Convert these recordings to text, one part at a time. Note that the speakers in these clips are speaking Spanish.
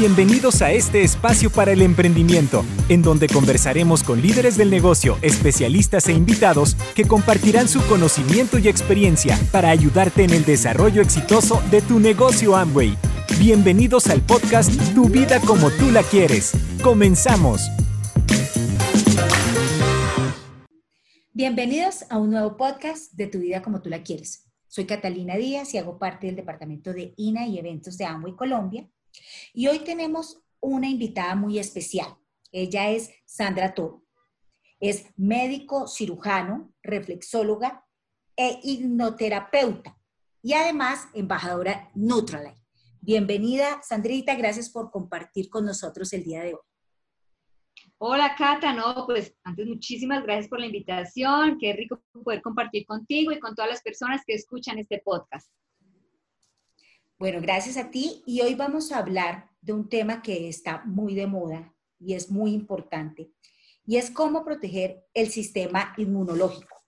Bienvenidos a este espacio para el emprendimiento, en donde conversaremos con líderes del negocio, especialistas e invitados que compartirán su conocimiento y experiencia para ayudarte en el desarrollo exitoso de tu negocio Amway. Bienvenidos al podcast Tu vida como tú la quieres. Comenzamos. Bienvenidos a un nuevo podcast de Tu vida como tú la quieres. Soy Catalina Díaz y hago parte del departamento de INA y eventos de Amway Colombia y hoy tenemos una invitada muy especial. Ella es Sandra Toro. Es médico cirujano, reflexóloga e hipnoterapeuta y además embajadora Nutralight. Bienvenida, Sandrita, gracias por compartir con nosotros el día de hoy. Hola, Cata, no, pues antes muchísimas gracias por la invitación, qué rico poder compartir contigo y con todas las personas que escuchan este podcast. Bueno, gracias a ti y hoy vamos a hablar de un tema que está muy de moda y es muy importante y es cómo proteger el sistema inmunológico.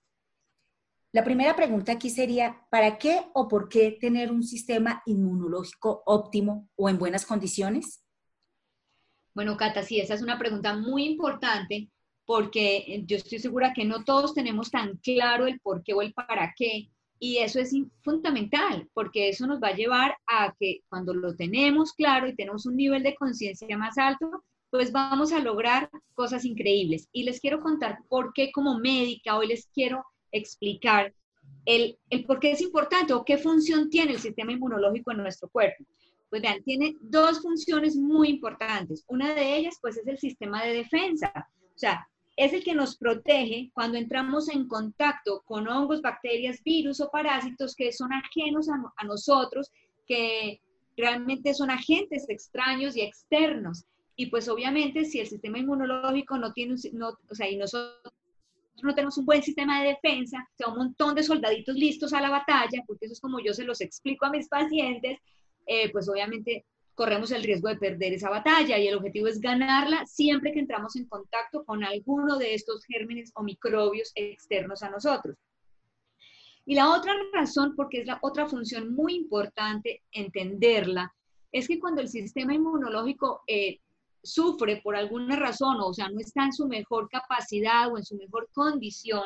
La primera pregunta aquí sería, ¿para qué o por qué tener un sistema inmunológico óptimo o en buenas condiciones? Bueno, Cata, sí, esa es una pregunta muy importante porque yo estoy segura que no todos tenemos tan claro el por qué o el para qué y eso es fundamental, porque eso nos va a llevar a que cuando lo tenemos claro y tenemos un nivel de conciencia más alto, pues vamos a lograr cosas increíbles. Y les quiero contar por qué como médica, hoy les quiero explicar el, el por qué es importante o qué función tiene el sistema inmunológico en nuestro cuerpo. Pues vean, tiene dos funciones muy importantes. Una de ellas, pues, es el sistema de defensa. O sea, es el que nos protege cuando entramos en contacto con hongos, bacterias, virus o parásitos que son ajenos a, nosotros, que realmente son agentes extraños y externos. Y pues obviamente si el sistema inmunológico no tiene, o sea, y nosotros no tenemos un buen sistema de defensa, o sea, un montón de soldaditos listos a la batalla, porque eso es como yo se los explico a mis pacientes, eh, pues obviamente corremos el riesgo de perder esa batalla y el objetivo es ganarla siempre que entramos en contacto con alguno de estos gérmenes o microbios externos a nosotros. Y la otra razón, porque es la otra función muy importante entenderla, es que cuando el sistema inmunológico eh, sufre por alguna razón, o sea, no está en su mejor capacidad o en su mejor condición,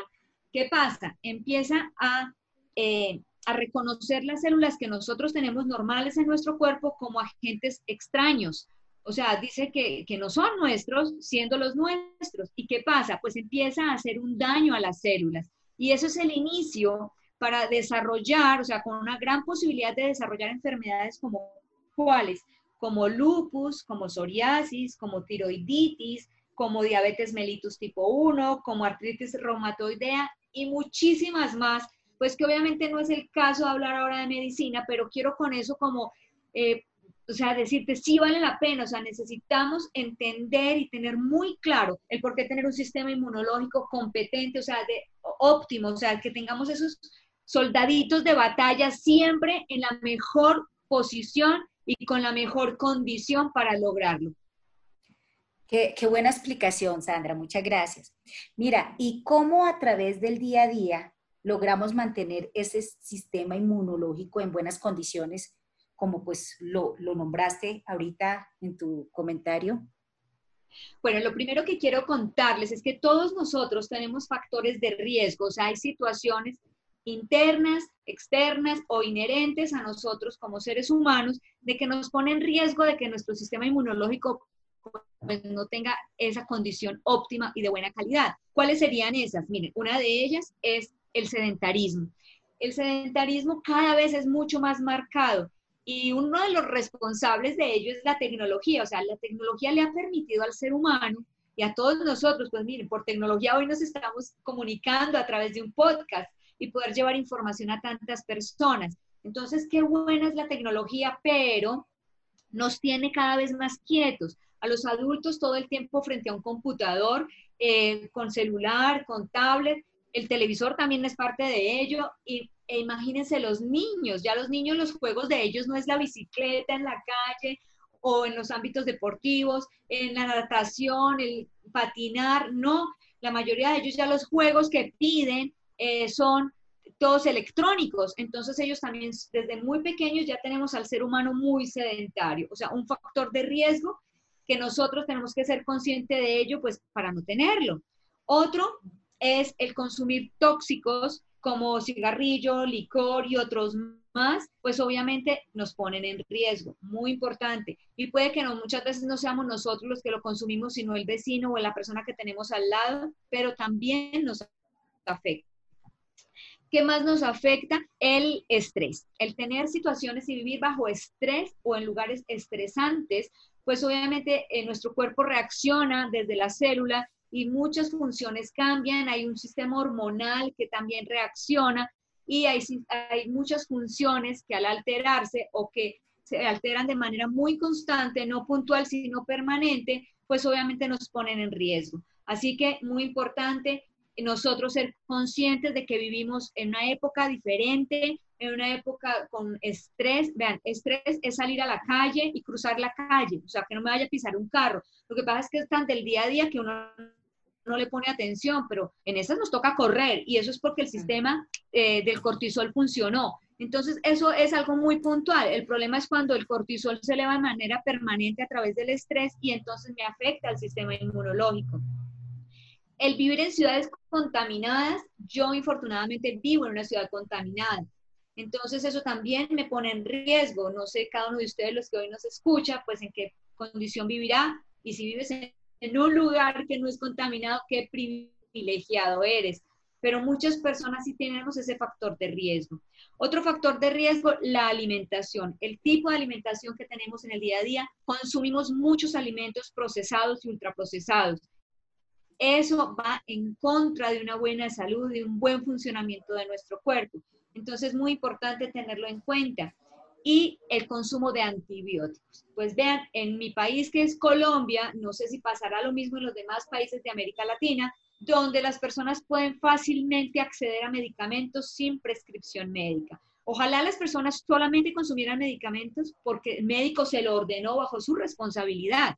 ¿qué pasa? Empieza a eh, a reconocer las células que nosotros tenemos normales en nuestro cuerpo como agentes extraños. O sea, dice que, no son nuestros, siendo los nuestros. ¿Y qué pasa? Pues empieza a hacer un daño a las células. Y eso es el inicio para desarrollar, o sea, con una gran posibilidad de desarrollar enfermedades como cuáles, como lupus, como psoriasis, como tiroiditis, como diabetes mellitus tipo 1, como artritis reumatoidea y muchísimas más pues que obviamente no es el caso de hablar ahora de medicina, pero quiero con eso como, eh, o sea, decirte, sí vale la pena, o sea, necesitamos entender y tener muy claro el por qué tener un sistema inmunológico competente, o sea, de óptimo, o sea, que tengamos esos soldaditos de batalla siempre en la mejor posición y con la mejor condición para lograrlo. Qué, qué, buena explicación, Sandra, muchas gracias. Mira, ¿y cómo a través del día a día logramos mantener ese sistema inmunológico en buenas condiciones, como pues lo, nombraste ahorita en tu comentario? Bueno, lo primero que quiero contarles es que todos nosotros tenemos factores de riesgo, o sea, hay situaciones internas, externas o inherentes a nosotros como seres humanos de que nos ponen en riesgo de que nuestro sistema inmunológico pues, no tenga esa condición óptima y de buena calidad. ¿Cuáles serían esas? Miren, una de ellas es el sedentarismo. El sedentarismo cada vez es mucho más marcado y uno de los responsables de ello es la tecnología. O sea, la tecnología le ha permitido al ser humano y a todos nosotros, pues miren, por tecnología hoy nos estamos comunicando a través de un podcast y poder llevar información a tantas personas. Entonces, qué buena es la tecnología, pero nos tiene cada vez más quietos. A los adultos todo el tiempo frente a un computador, eh, con celular, con tablet, el televisor también es parte de ello y e imagínense los niños, ya los niños los juegos de ellos no es la bicicleta en la calle o en los ámbitos deportivos, en la natación, el patinar, no, la mayoría de ellos ya los juegos que piden eh, son todos electrónicos. Entonces ellos también desde muy pequeños ya tenemos al ser humano muy sedentario, o sea, un factor de riesgo que nosotros tenemos que ser conscientes de ello, pues para no tenerlo. Otro es el consumir tóxicos como cigarrillo, licor y otros más, pues obviamente nos ponen en riesgo, muy importante. Y puede que no, muchas veces no seamos nosotros los que lo consumimos, sino el vecino o la persona que tenemos al lado, pero también nos afecta. ¿Qué más nos afecta? El estrés. El tener situaciones y vivir bajo estrés o en lugares estresantes, pues obviamente eh, nuestro cuerpo reacciona desde la célula y muchas funciones cambian. Hay un sistema hormonal que también reacciona y hay, hay muchas funciones que al alterarse o que se alteran de manera muy constante, no puntual, sino permanente, pues obviamente nos ponen en riesgo. Así que muy importante nosotros ser conscientes de que vivimos en una época diferente, en una época con estrés. Vean, estrés es salir a la calle y cruzar la calle, o sea, que no me vaya a pisar un carro. Lo que pasa es que es tan del día a día que uno no le pone atención, pero en esas nos toca correr y eso es porque el sistema eh, del cortisol funcionó. Entonces, eso es algo muy puntual. El problema es cuando el cortisol se eleva de manera permanente a través del estrés y entonces me afecta al sistema inmunológico. El vivir en ciudades contaminadas, yo infortunadamente vivo en una ciudad contaminada. Entonces eso también me pone en riesgo. No sé cada uno de ustedes, los que hoy nos escucha, pues en qué condición vivirá. Y si vives en, un lugar que no es contaminado, qué privilegiado eres. Pero muchas personas sí tenemos ese factor de riesgo. Otro factor de riesgo, la alimentación. El tipo de alimentación que tenemos en el día a día, consumimos muchos alimentos procesados y ultraprocesados eso va en contra de una buena salud, de un buen funcionamiento de nuestro cuerpo. Entonces es muy importante tenerlo en cuenta. Y el consumo de antibióticos. Pues vean, en mi país que es Colombia, no sé si pasará lo mismo en los demás países de América Latina, donde las personas pueden fácilmente acceder a medicamentos sin prescripción médica. Ojalá las personas solamente consumieran medicamentos porque el médico se lo ordenó bajo su responsabilidad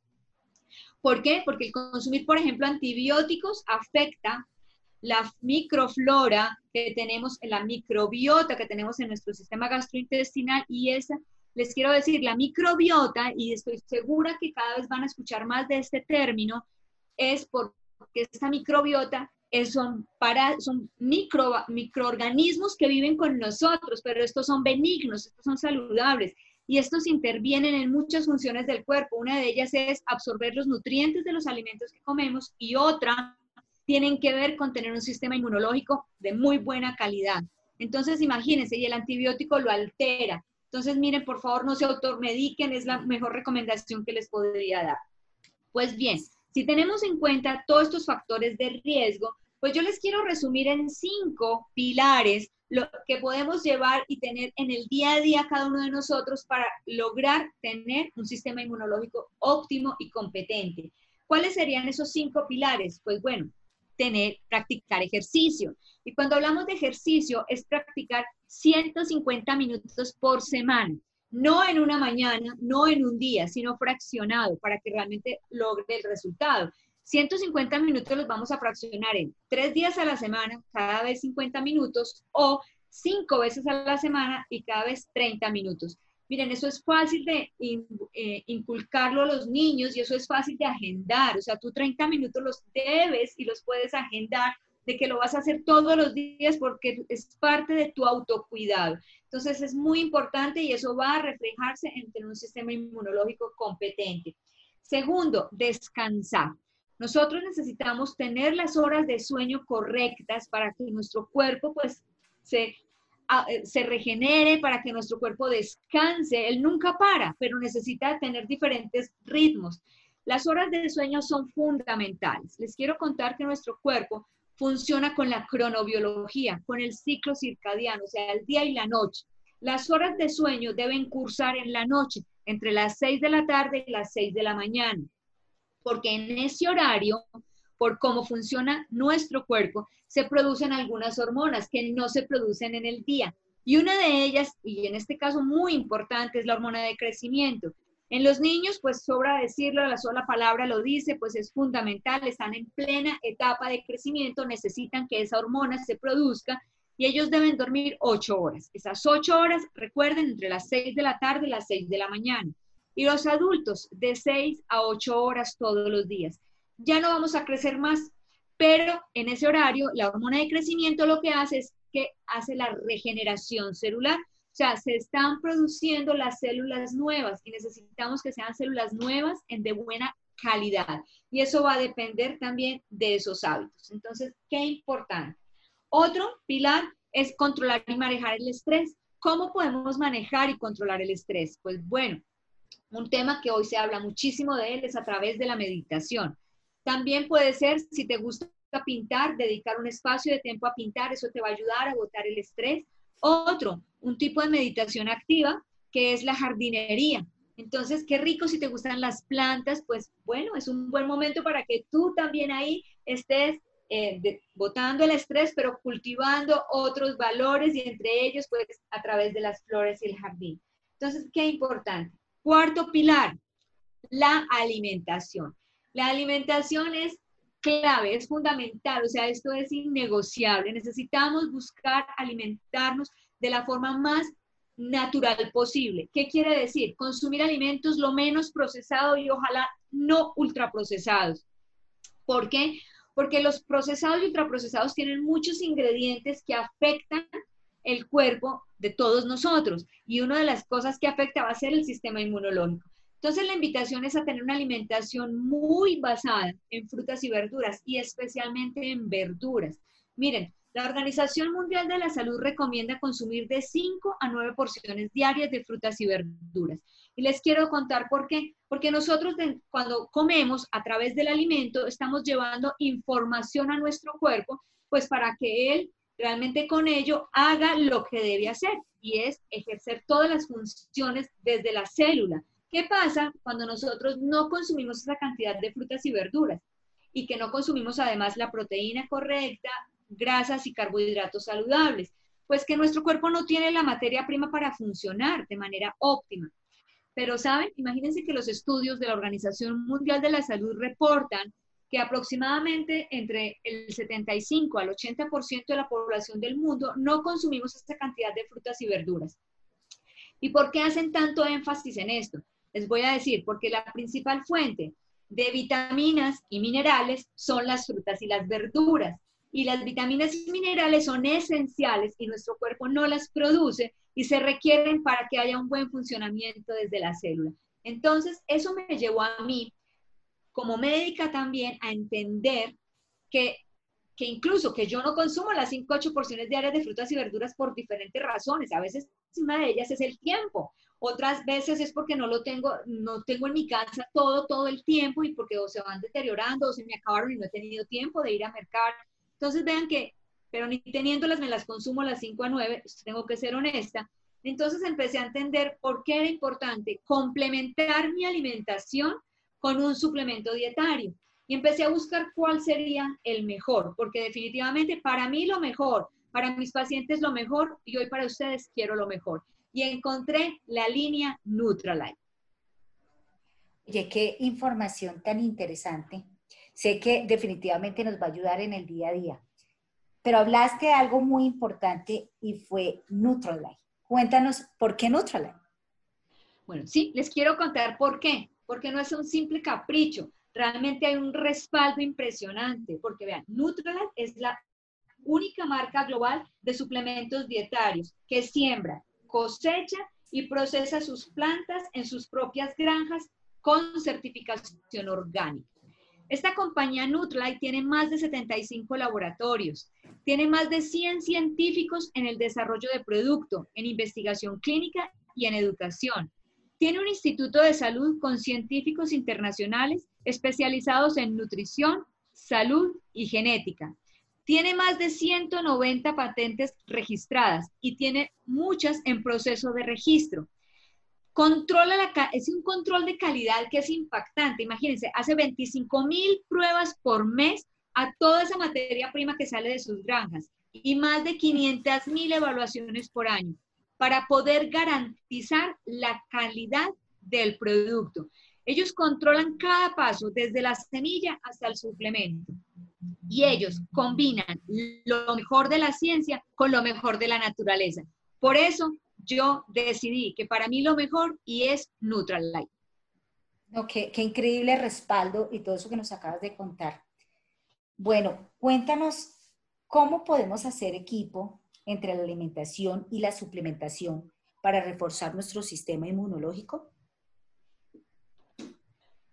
¿Por qué? Porque el consumir, por ejemplo, antibióticos afecta la microflora que tenemos, la microbiota que tenemos en nuestro sistema gastrointestinal y esa, les quiero decir, la microbiota, y estoy segura que cada vez van a escuchar más de este término, es porque esta microbiota es, son, para, son micro, microorganismos que viven con nosotros, pero estos son benignos, son saludables y estos intervienen en muchas funciones del cuerpo. Una de ellas es absorber los nutrientes de los alimentos que comemos y otra tienen que ver con tener un sistema inmunológico de muy buena calidad. Entonces, imagínense, y el antibiótico lo altera. Entonces, miren, por favor, no se automediquen, es la mejor recomendación que les podría dar. Pues bien, si tenemos en cuenta todos estos factores de riesgo, pues yo les quiero resumir en cinco pilares lo que podemos llevar y tener en el día a día cada uno de nosotros para lograr tener un sistema inmunológico óptimo y competente. ¿Cuáles serían esos cinco pilares? Pues bueno, tener, practicar ejercicio. Y cuando hablamos de ejercicio es practicar 150 minutos por semana, no en una mañana, no en un día, sino fraccionado para que realmente logre el resultado. 150 minutos los vamos a fraccionar en tres días a la semana, cada vez 50 minutos, o cinco veces a la semana y cada vez 30 minutos. Miren, eso es fácil de eh, inculcarlo a los niños y eso es fácil de agendar. O sea, tú 30 minutos los debes y los puedes agendar de que lo vas a hacer todos los días porque es parte de tu autocuidado. Entonces es muy importante y eso va a reflejarse en tener un sistema inmunológico competente. Segundo, descansar. Nosotros necesitamos tener las horas de sueño correctas para que nuestro cuerpo pues se, se regenere, para que nuestro cuerpo descanse. Él nunca para, pero necesita tener diferentes ritmos. Las horas de sueño son fundamentales. Les quiero contar que nuestro cuerpo funciona con la cronobiología, con el ciclo circadiano, o sea, el día y la noche. Las horas de sueño deben cursar en la noche, entre las 6 de la tarde y las 6 de la mañana porque en ese horario, por cómo funciona nuestro cuerpo, se producen algunas hormonas que no se producen en el día. Y una de ellas, y en este caso muy importante, es la hormona de crecimiento. En los niños, pues sobra decirlo, la sola palabra lo dice, pues es fundamental, están en plena etapa de crecimiento, necesitan que esa hormona se produzca y ellos deben dormir ocho horas. Esas ocho horas, recuerden, entre las seis de la tarde y las seis de la mañana. Y los adultos, de seis a ocho horas todos los días. Ya no vamos a crecer más, pero en ese horario, la hormona de crecimiento lo que hace es que hace la regeneración celular. O sea, se están produciendo las células nuevas y necesitamos que sean células nuevas en de buena calidad. Y eso va a depender también de esos hábitos. Entonces, qué importante. Otro pilar es controlar y manejar el estrés. ¿Cómo podemos manejar y controlar el estrés? Pues bueno, un tema que hoy se habla muchísimo de él es a través de la meditación. También puede ser, si te gusta pintar, dedicar un espacio de tiempo a pintar, eso te va a ayudar a botar el estrés. Otro, un tipo de meditación activa, que es la jardinería. Entonces, qué rico si te gustan las plantas, pues bueno, es un buen momento para que tú también ahí estés eh, botando el estrés, pero cultivando otros valores y entre ellos, pues a través de las flores y el jardín. Entonces, qué importante. Cuarto pilar, la alimentación. La alimentación es clave, es fundamental, o sea, esto es innegociable. Necesitamos buscar alimentarnos de la forma más natural posible. ¿Qué quiere decir? Consumir alimentos lo menos procesados y ojalá no ultraprocesados. ¿Por qué? Porque los procesados y ultraprocesados tienen muchos ingredientes que afectan el cuerpo de todos nosotros y una de las cosas que afecta va a ser el sistema inmunológico. Entonces la invitación es a tener una alimentación muy basada en frutas y verduras y especialmente en verduras. Miren, la Organización Mundial de la Salud recomienda consumir de 5 a 9 porciones diarias de frutas y verduras. Y les quiero contar por qué. Porque nosotros cuando comemos a través del alimento estamos llevando información a nuestro cuerpo, pues para que él realmente con ello haga lo que debe hacer y es ejercer todas las funciones desde la célula. ¿Qué pasa cuando nosotros no consumimos esa cantidad de frutas y verduras? Y que no consumimos además la proteína correcta, grasas y carbohidratos saludables, pues que nuestro cuerpo no tiene la materia prima para funcionar de manera óptima. Pero, ¿saben? Imagínense que los estudios de la Organización Mundial de la Salud reportan que aproximadamente entre el 75 al 80% de la población del mundo no consumimos esta cantidad de frutas y verduras. ¿Y por qué hacen tanto énfasis en esto? Les voy a decir, porque la principal fuente de vitaminas y minerales son las frutas y las verduras y las vitaminas y minerales son esenciales y nuestro cuerpo no las produce y se requieren para que haya un buen funcionamiento desde la célula. Entonces, eso me llevó a mí, como médica también, a entender que, que incluso que yo no consumo las 5 8 porciones diarias de frutas y verduras por diferentes razones. A veces una de ellas es el tiempo. Otras veces es porque no lo tengo, no tengo en mi casa todo, todo el tiempo y porque o se van deteriorando o se me acabaron y no he tenido tiempo de ir a mercar entonces vean que, pero ni teniéndolas me las consumo las 5 a 9, pues, tengo que ser honesta. Entonces empecé a entender por qué era importante complementar mi alimentación con un suplemento dietario. Y empecé a buscar cuál sería el mejor, porque definitivamente para mí lo mejor, para mis pacientes lo mejor y hoy para ustedes quiero lo mejor. Y encontré la línea Nutralight. Oye, qué información tan interesante sé que definitivamente nos va a ayudar en el día a día. Pero hablaste de algo muy importante y fue Nutralight. Cuéntanos, ¿por qué Nutralight? Bueno, sí, les quiero contar por qué. Porque no es un simple capricho. Realmente hay un respaldo impresionante. Porque vean, Nutralight es la única marca global de suplementos dietarios que siembra, cosecha y procesa sus plantas en sus propias granjas con certificación orgánica. Esta compañía Nutralight tiene más de 75 laboratorios, tiene más de 100 científicos en el desarrollo de producto, en investigación clínica y en educación. Tiene un instituto de salud con científicos internacionales especializados en nutrición, salud y genética. Tiene más de 190 patentes registradas y tiene muchas en proceso de registro controla la, es un control de calidad que es impactante. Imagínense, hace 25 mil pruebas por mes a toda esa materia prima que sale de sus granjas y más de 500 mil evaluaciones por año para poder garantizar la calidad del producto. Ellos controlan cada paso, desde la semilla hasta el suplemento. Y ellos combinan lo mejor de la ciencia con lo mejor de la naturaleza. Por eso yo decidí que para mí lo mejor y es Light. No, qué, qué increíble respaldo y todo eso que nos acabas de contar. Bueno, cuéntanos cómo podemos hacer equipo entre la alimentación y la suplementación para reforzar nuestro sistema inmunológico.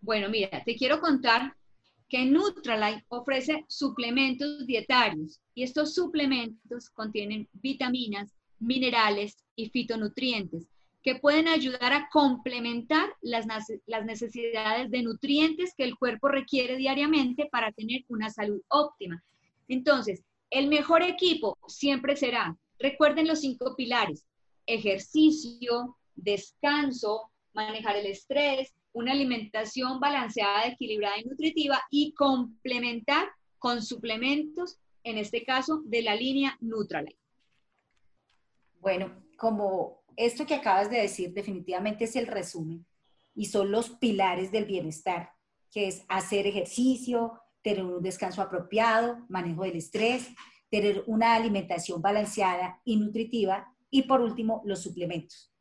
Bueno, mira, te quiero contar que Nutralight ofrece suplementos dietarios y estos suplementos contienen vitaminas, minerales y fitonutrientes que pueden ayudar a complementar las, las, necesidades de nutrientes que el cuerpo requiere diariamente para tener una salud óptima. Entonces, el mejor equipo siempre será, recuerden los cinco pilares, ejercicio, descanso, manejar el estrés, una alimentación balanceada, equilibrada y nutritiva y complementar con suplementos, en este caso de la línea Nutralite. Bueno, como esto que acabas de decir definitivamente es el resumen y son los pilares del bienestar, que es hacer ejercicio, tener un descanso apropiado, manejo del estrés, tener una alimentación balanceada y nutritiva y por último los suplementos.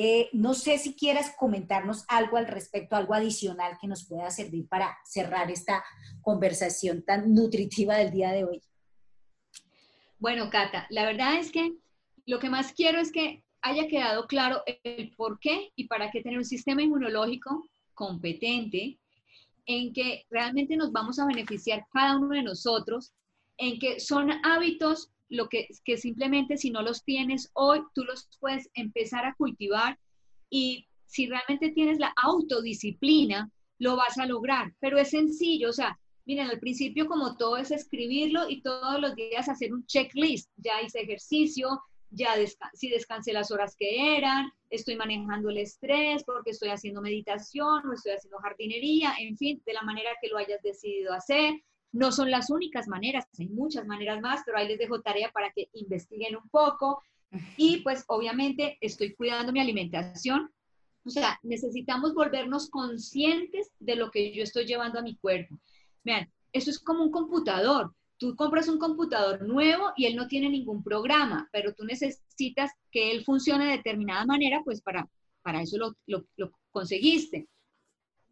Eh, no sé si quieras comentarnos algo al respecto, algo adicional que nos pueda servir para cerrar esta conversación tan nutritiva del día de hoy. Bueno, Cata, la verdad es que lo que más quiero es que haya quedado claro el por qué y para qué tener un sistema inmunológico competente, en que realmente nos vamos a beneficiar cada uno de nosotros, en que son hábitos lo que, que simplemente si no los tienes hoy, tú los puedes empezar a cultivar y si realmente tienes la autodisciplina, lo vas a lograr. Pero es sencillo, o sea, miren, al principio como todo es escribirlo y todos los días hacer un checklist. Ya hice ejercicio, ya si descansé las horas que eran, estoy manejando el estrés porque estoy haciendo meditación o estoy haciendo jardinería, en fin, de la manera que lo hayas decidido hacer. No son las únicas maneras, hay muchas maneras más, pero ahí les dejo tarea para que investiguen un poco. Y pues obviamente estoy cuidando mi alimentación. O sea, necesitamos volvernos conscientes de lo que yo estoy llevando a mi cuerpo. Vean, eso es como un computador. Tú compras un computador nuevo y él no tiene ningún programa, pero tú necesitas que él funcione de determinada manera, pues para, para eso lo, lo, lo conseguiste.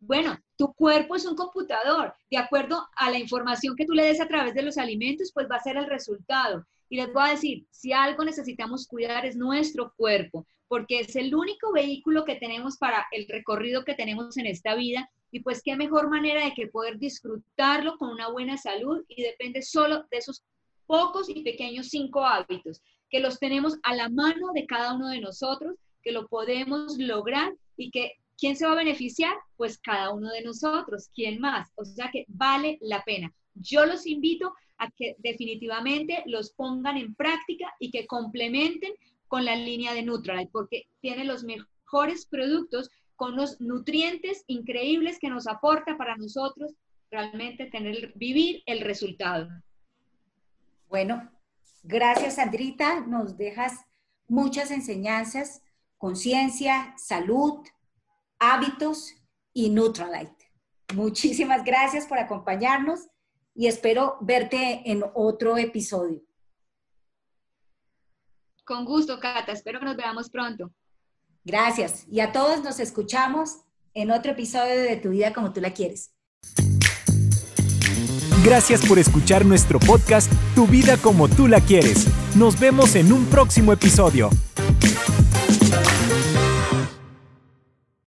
Bueno, tu cuerpo es un computador. De acuerdo a la información que tú le des a través de los alimentos, pues va a ser el resultado. Y les voy a decir, si algo necesitamos cuidar es nuestro cuerpo, porque es el único vehículo que tenemos para el recorrido que tenemos en esta vida. Y pues qué mejor manera de que poder disfrutarlo con una buena salud y depende solo de esos pocos y pequeños cinco hábitos que los tenemos a la mano de cada uno de nosotros, que lo podemos lograr y que ¿Quién se va a beneficiar? Pues cada uno de nosotros. ¿Quién más? O sea que vale la pena. Yo los invito a que definitivamente los pongan en práctica y que complementen con la línea de Nutralite, porque tiene los mejores productos con los nutrientes increíbles que nos aporta para nosotros realmente tener, vivir el resultado. Bueno, gracias Sandrita, nos dejas muchas enseñanzas, conciencia, salud, hábitos y Nutralite. Muchísimas gracias por acompañarnos y espero verte en otro episodio. Con gusto, Cata. Espero que nos veamos pronto. Gracias. Y a todos nos escuchamos en otro episodio de Tu vida como tú la quieres. Gracias por escuchar nuestro podcast Tu vida como tú la quieres. Nos vemos en un próximo episodio.